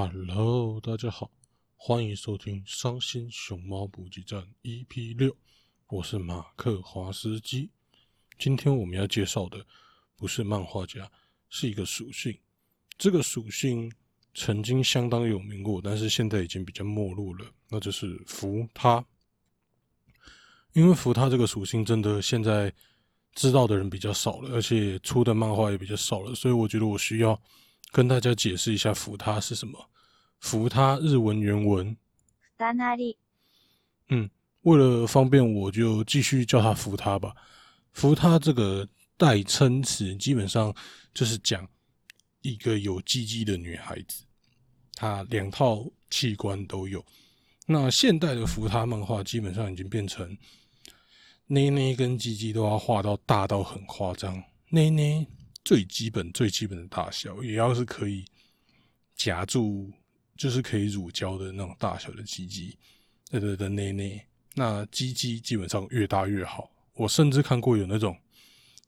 Hello，大家好，欢迎收听《伤心熊猫补给站》EP 六，我是马克华斯基。今天我们要介绍的不是漫画家，是一个属性。这个属性曾经相当有名过，但是现在已经比较没落了，那就是福他。因为福他这个属性真的现在知道的人比较少了，而且出的漫画也比较少了，所以我觉得我需要。跟大家解释一下“扶他”是什么。“扶他”日文原文。嗯，为了方便，我就继续叫他“扶他”吧。“扶他”这个代称词，基本上就是讲一个有鸡鸡的女孩子，她两套器官都有。那现代的“扶他”漫画基本上已经变成内内跟鸡鸡都要画到大到很夸张，内内。最基本、最基本的大小，也要是可以夹住，就是可以乳胶的那种大小的鸡鸡，对对的内内。那鸡鸡基本上越大越好。我甚至看过有那种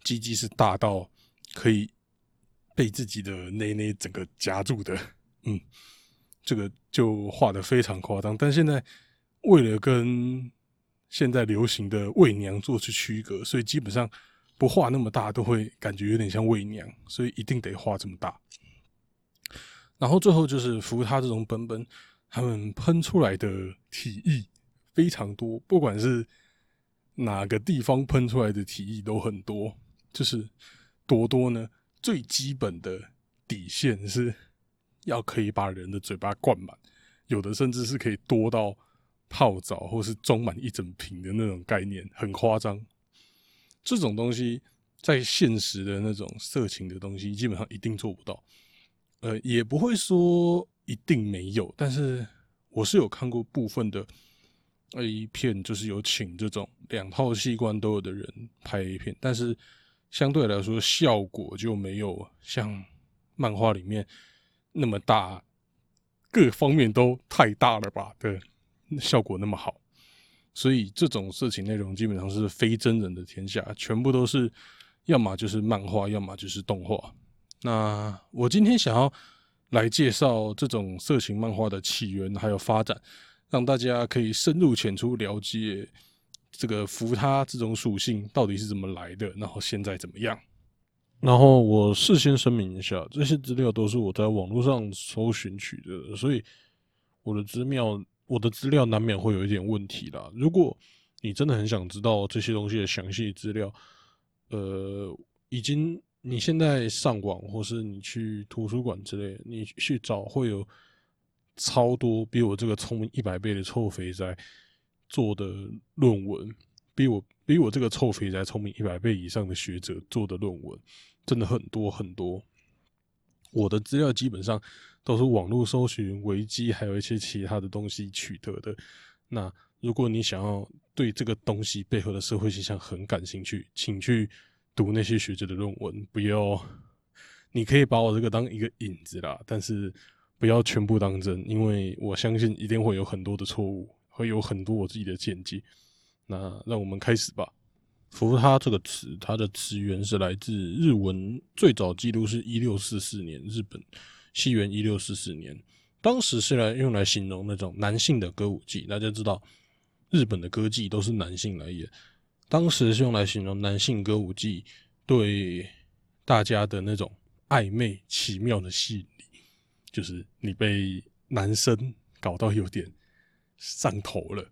鸡鸡是大到可以被自己的内内整个夹住的，嗯，这个就画的非常夸张。但现在为了跟现在流行的伪娘做出区隔，所以基本上。不画那么大都会感觉有点像伪娘，所以一定得画这么大。然后最后就是服他这种本本，他们喷出来的体液非常多，不管是哪个地方喷出来的体液都很多。就是多多呢，最基本的底线是要可以把人的嘴巴灌满，有的甚至是可以多到泡澡或是装满一整瓶的那种概念，很夸张。这种东西在现实的那种色情的东西，基本上一定做不到。呃，也不会说一定没有，但是我是有看过部分的 A 片，就是有请这种两套器官都有的人拍 A 片，但是相对来说效果就没有像漫画里面那么大，各方面都太大了吧的效果那么好。所以这种色情内容基本上是非真人的天下，全部都是要么就是漫画，要么就是动画。那我今天想要来介绍这种色情漫画的起源还有发展，让大家可以深入浅出了解这个扶他这种属性到底是怎么来的，然后现在怎么样。然后我事先声明一下，这些资料都是我在网络上搜寻取的，所以我的资料。我的资料难免会有一点问题啦。如果你真的很想知道这些东西的详细资料，呃，已经你现在上网或是你去图书馆之类，你去找会有超多比我这个聪明一百倍的臭肥宅做的论文，比我比我这个臭肥宅聪明一百倍以上的学者做的论文，真的很多很多。我的资料基本上都是网络搜寻、维基，还有一些其他的东西取得的。那如果你想要对这个东西背后的社会现象很感兴趣，请去读那些学者的论文。不要，你可以把我这个当一个引子啦，但是不要全部当真，因为我相信一定会有很多的错误，会有很多我自己的见解。那让我们开始吧。扶他这个词，它的词源是来自日文，最早记录是一六四四年，日本西元一六四四年，当时是来用来形容那种男性的歌舞伎。大家知道，日本的歌妓都是男性来演，当时是用来形容男性歌舞伎对大家的那种暧昧奇妙的吸引力，就是你被男生搞到有点上头了，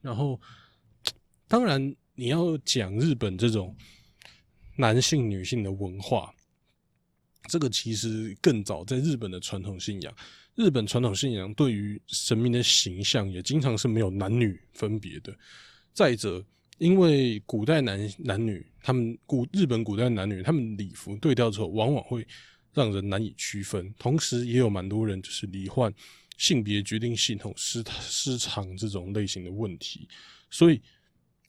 然后当然。你要讲日本这种男性、女性的文化，这个其实更早在日本的传统信仰。日本传统信仰对于神明的形象也经常是没有男女分别的。再者，因为古代男男女，他们古日本古代男女，他们礼服对调之后，往往会让人难以区分。同时，也有蛮多人就是罹患性别决定系统失失常这种类型的问题，所以。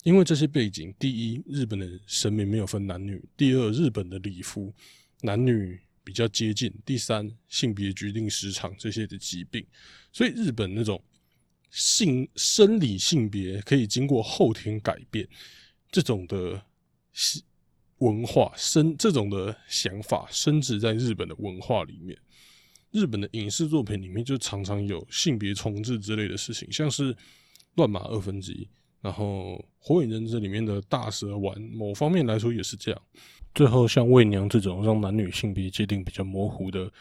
因为这些背景，第一，日本的神明没有分男女；第二，日本的礼服男女比较接近；第三，性别决定时长这些的疾病，所以日本那种性生理性别可以经过后天改变这种的文化生这种的想法，升值在日本的文化里面。日本的影视作品里面就常常有性别重置之类的事情，像是《乱马二分之一》，然后《火影忍者》里面的大蛇丸，某方面来说也是这样。最后，像《卫娘》这种让男女性别界定比较模糊的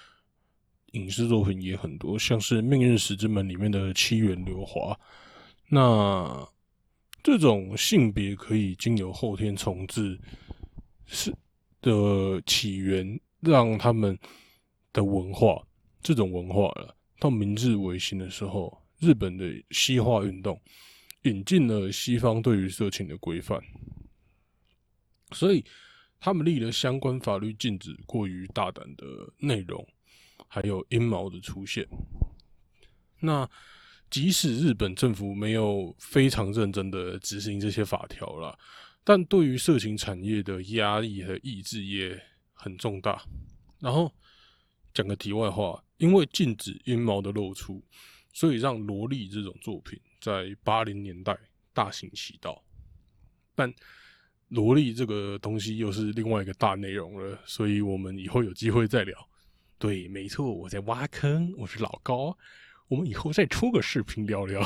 影视作品也很多，像是《命运石之门》里面的七元流华。那这种性别可以经由后天重置是的起源，让他们的文化，这种文化了，到明治维新的时候，日本的西化运动引进了西方对于色情的规范，所以他们立了相关法律，禁止过于大胆的内容，还有阴谋的出现。那即使日本政府没有非常认真的执行这些法条了，但对于色情产业的压力和抑制也很重大。然后讲个题外话，因为禁止阴毛的露出，所以让萝莉这种作品在八零年代大行其道。但萝莉这个东西又是另外一个大内容了，所以我们以后有机会再聊。对，没错，我在挖坑，我是老高。我们以后再出个视频聊聊。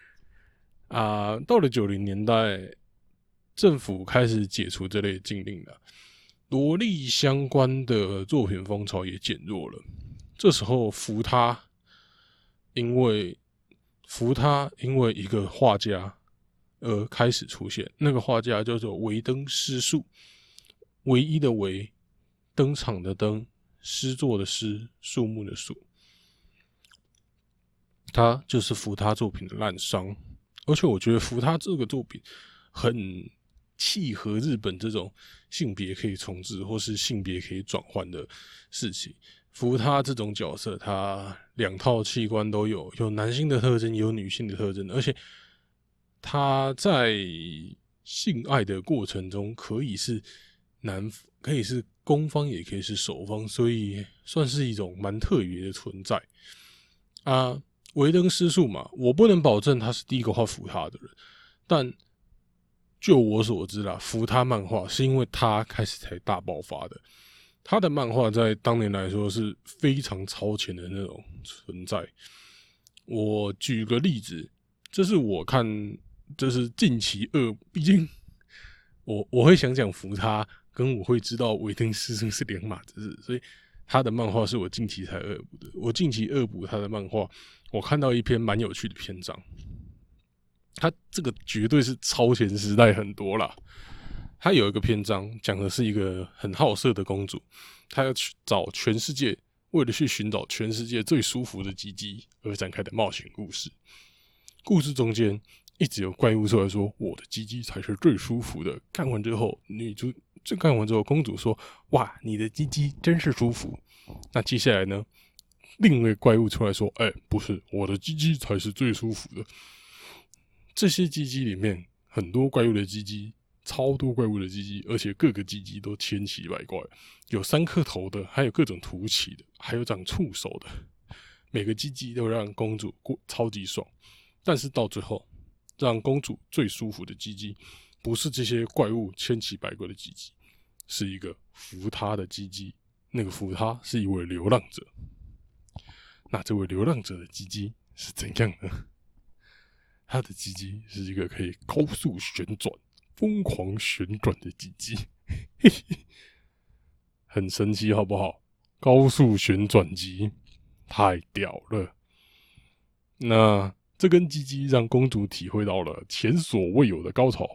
啊，到了九零年代，政府开始解除这类禁令了，萝莉相关的作品风潮也减弱了。这时候，扶他，因为扶他，因为一个画家而开始出现。那个画家叫做维登诗树，唯一的唯，登场的登，诗作的诗，树木的树。他就是扶他作品的滥觞，而且我觉得扶他这个作品很契合日本这种性别可以重置或是性别可以转换的事情。扶他这种角色，他两套器官都有，有男性的特征，有女性的特征，而且他在性爱的过程中可以是男，可以是攻方，也可以是守方，所以算是一种蛮特别的存在啊。维登斯树嘛，我不能保证他是第一个画扶他的人，但就我所知啦，扶他漫画是因为他开始才大爆发的。他的漫画在当年来说是非常超前的那种存在。我举个例子，这是我看，这是近期恶，毕竟我我会想讲扶他，跟我会知道维登斯树是两码子事，所以他的漫画是我近期才恶补的。我近期恶补他的漫画。我看到一篇蛮有趣的篇章，他这个绝对是超前时代很多啦。他有一个篇章讲的是一个很好色的公主，她要去找全世界，为了去寻找全世界最舒服的鸡鸡而展开的冒险故事。故事中间一直有怪物出来说：“我的鸡鸡才是最舒服的。”干完之后，女主这干完之后，公主说：“哇，你的鸡鸡真是舒服。”那接下来呢？另一位怪物出来说：“哎，不是，我的鸡鸡才是最舒服的。这些鸡鸡里面很多怪物的鸡鸡，超多怪物的鸡鸡，而且各个鸡鸡都千奇百怪，有三颗头的，还有各种凸起的，还有长触手的。每个鸡鸡都让公主过超级爽。但是到最后，让公主最舒服的鸡鸡，不是这些怪物千奇百怪的鸡鸡，是一个扶她的鸡鸡。那个扶她是一位流浪者。”那这位流浪者的鸡鸡是怎样呢？他的鸡鸡是一个可以高速旋转、疯狂旋转的鸡鸡，很神奇，好不好？高速旋转机太屌了。那这根鸡鸡让公主体会到了前所未有的高潮。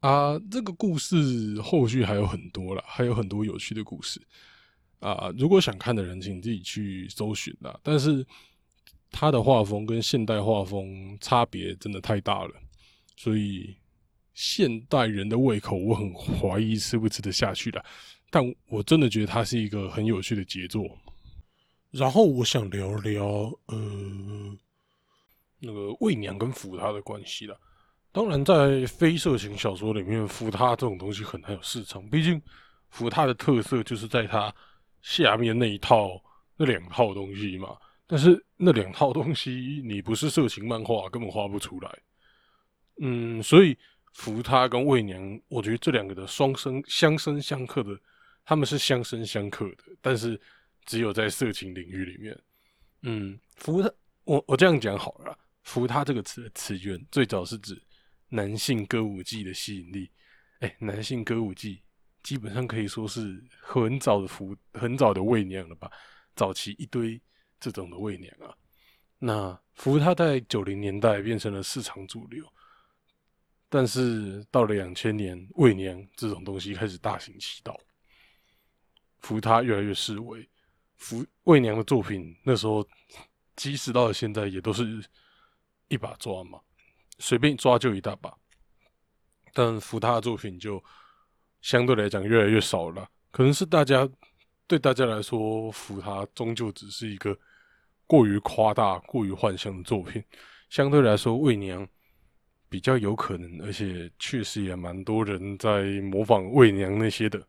啊，这个故事后续还有很多了，还有很多有趣的故事。啊，如果想看的人，请自己去搜寻啦。但是他的画风跟现代画风差别真的太大了，所以现代人的胃口，我很怀疑吃不吃得下去的。但我真的觉得它是一个很有趣的杰作。然后我想聊聊呃那个魏娘跟扶他的关系了。当然，在非色情小说里面，扶他这种东西很难有市场，毕竟扶他的特色就是在他。下面那一套那两套东西嘛，但是那两套东西你不是色情漫画根本画不出来。嗯，所以扶他跟魏娘，我觉得这两个的双生相生相克的他们是相生相克的，但是只有在色情领域里面。嗯，扶他，我我这样讲好了，扶他这个词的词源最早是指男性歌舞伎的吸引力。哎，男性歌舞伎基本上可以说是很早的扶，很早的媚娘了吧？早期一堆这种的媚娘啊。那扶他在九零年代变成了市场主流，但是到了两千年，媚娘这种东西开始大行其道，扶他越来越式微。福魏娘的作品，那时候即使到了现在，也都是一把抓嘛，随便抓就一大把。但福他的作品就相对来讲越来越少了，可能是大家对大家来说，福他终究只是一个过于夸大、过于幻想的作品。相对来说，魏娘比较有可能，而且确实也蛮多人在模仿魏娘那些的，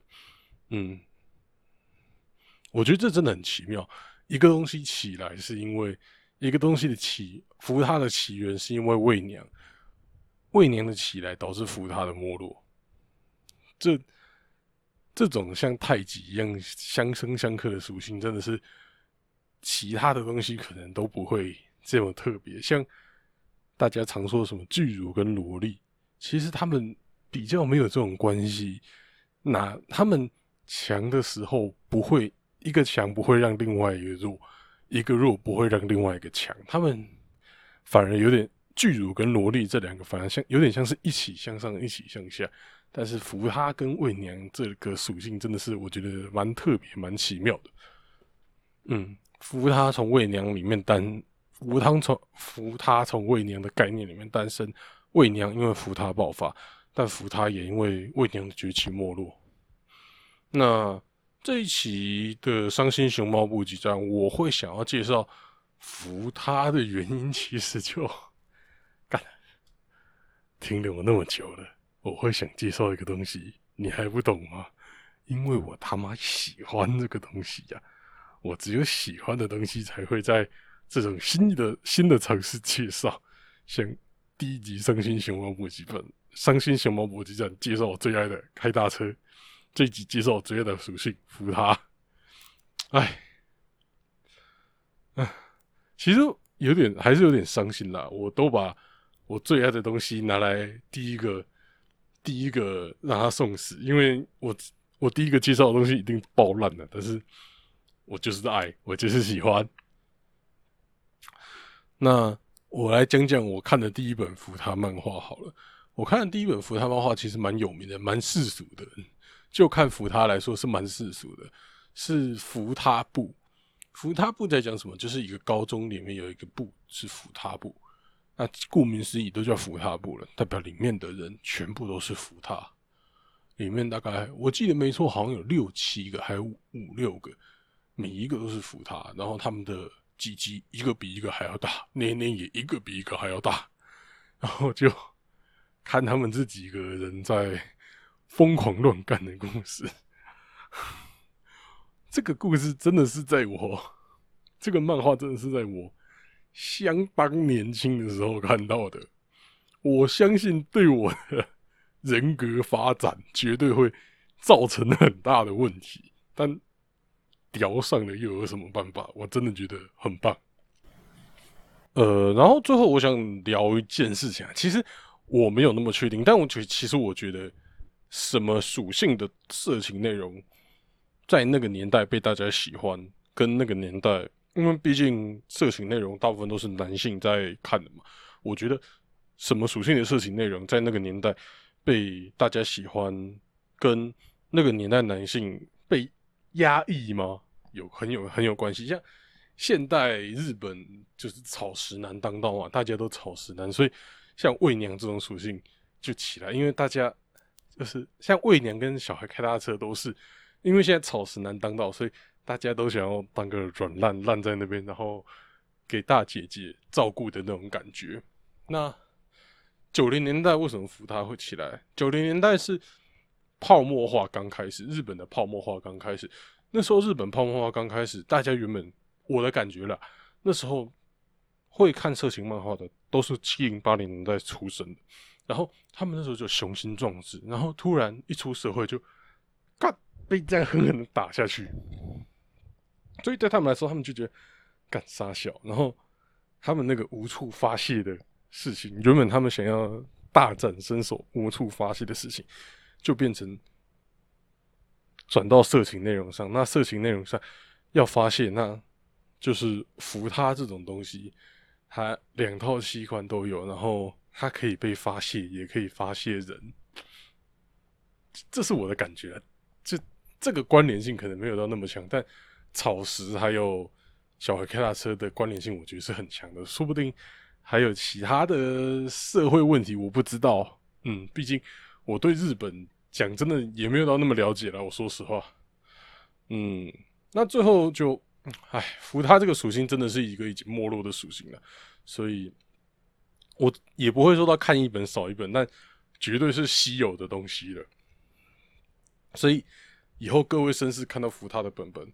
嗯。我觉得这真的很奇妙。一个东西起来是因为一个东西的起，扶它的起源是因为魏娘，魏娘的起来导致扶它的没落。这这种像太极一样相生相克的属性，真的是其他的东西可能都不会这么特别。像大家常说什么巨乳跟萝莉，其实他们比较没有这种关系。那他们强的时候不会。一个强不会让另外一个弱，一个弱不会让另外一个强，他们反而有点巨乳跟萝莉这两个反而像有点像是一起向上，一起向下。但是扶他跟魏娘这个属性真的是我觉得蛮特别、蛮奇妙的。嗯，扶他从魏娘里面诞，扶他从扶他从魏娘的概念里面诞生，魏娘因为扶他爆发，但扶他也因为魏娘的崛起没落。那。这一期的《伤心熊猫补给站》，我会想要介绍扶他的原因，其实就干听了我那么久了，我会想介绍一个东西，你还不懂吗？因为我他妈喜欢这个东西呀！我只有喜欢的东西才会在这种新的新的尝试介绍，像第一集《伤心熊猫补给站》，《伤心熊猫补给站》介绍我最爱的开大车。这集介绍职业的属性，扶他。哎，唉，其实有点还是有点伤心啦。我都把我最爱的东西拿来第一个，第一个让他送死，因为我我第一个介绍的东西一定爆烂了。但是我就是爱，我就是喜欢。那我来讲讲我看的第一本扶他漫画好了。我看的第一本扶他漫画其实蛮有名的，蛮世俗的。就看扶他来说是蛮世俗的，是扶他部。扶他部在讲什么？就是一个高中里面有一个部是扶他部，那顾名思义都叫扶他部了，代表里面的人全部都是扶他。里面大概我记得没错，好像有六七个，还有五六个，每一个都是扶他。然后他们的鸡鸡一个比一个还要大，年龄也一个比一个还要大。然后就看他们这几个人在。疯狂乱干的故事，这个故事真的是在我这个漫画真的是在我相当年轻的时候看到的。我相信对我的人格发展绝对会造成很大的问题，但聊上了又有什么办法？我真的觉得很棒。呃，然后最后我想聊一件事情啊，其实我没有那么确定，但我觉其实我觉得。什么属性的色情内容，在那个年代被大家喜欢，跟那个年代，因为毕竟色情内容大部分都是男性在看的嘛。我觉得什么属性的色情内容在那个年代被大家喜欢，跟那个年代男性被压抑吗？有很有很有关系。像现代日本就是草食男当道嘛，大家都草食男，所以像媚娘这种属性就起来，因为大家。就是像魏娘跟小孩开大车都是，因为现在草食男当道，所以大家都想要当个软烂烂在那边，然后给大姐姐照顾的那种感觉。那九零年代为什么扶他会起来？九零年代是泡沫化刚开始，日本的泡沫化刚开始。那时候日本泡沫化刚开始，大家原本我的感觉了，那时候会看色情漫画的都是七零八零年代出生的。然后他们那时候就雄心壮志，然后突然一出社会就干被这样狠狠的打下去，所以对他们来说，他们就觉得干傻小，然后他们那个无处发泄的事情，原本他们想要大展身手、无处发泄的事情，就变成转到色情内容上。那色情内容上要发泄，那就是扶他这种东西，他两套器官都有，然后它可以被发泄，也可以发泄人。这是我的感觉，这这个关联性可能没有到那么强，但草食还有小孩开大车的关联性，我觉得是很强的。说不定还有其他的社会问题，我不知道。嗯，毕竟我对日本讲真的也没有到那么了解了。我说实话，嗯，那最后就，唉，扶他这个属性真的是一个已经没落的属性了，所以我也不会说到看一本少一本，但绝对是稀有的东西了。所以以后各位绅士看到福他的本本，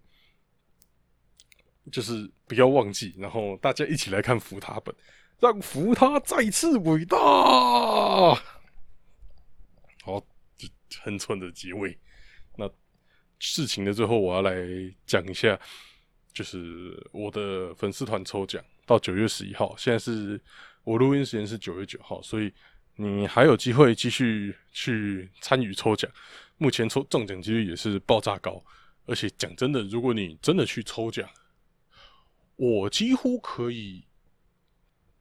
就是不要忘记，然后大家一起来看福他本，让福他再次伟大。好，很蠢的结尾。那事情的最后，我要来讲一下，就是我的粉丝团抽奖到九月十一号，现在是我录音时间是九月九号，所以你还有机会继续去参与抽奖。目前抽中奖几率也是爆炸高，而且讲真的，如果你真的去抽奖，我几乎可以，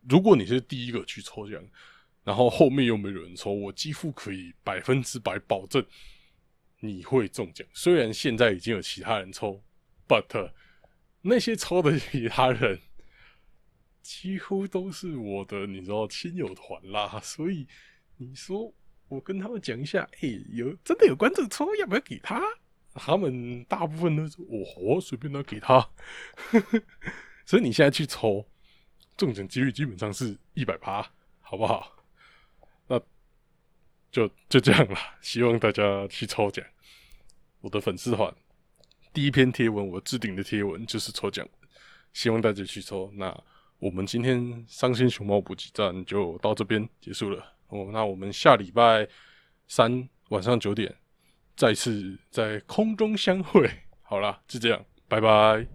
如果你是第一个去抽奖，然后后面又没有人抽，我几乎可以百分之百保证你会中奖。虽然现在已经有其他人抽，but 那些抽的其他人几乎都是我的，你知道亲友团啦，所以你说。我跟他们讲一下，哎，有真的有观众抽，要不要给他？他们大部分都是我随便都给他。所以你现在去抽，中奖几率基本上是一百趴，好不好？那就就这样了。希望大家去抽奖。我的粉丝团第一篇贴文，我置顶的贴文就是抽奖，希望大家去抽。那我们今天伤心熊猫补给站就到这边结束了。哦，那我们下礼拜三晚上九点再次在空中相会。好啦，就这样，拜拜。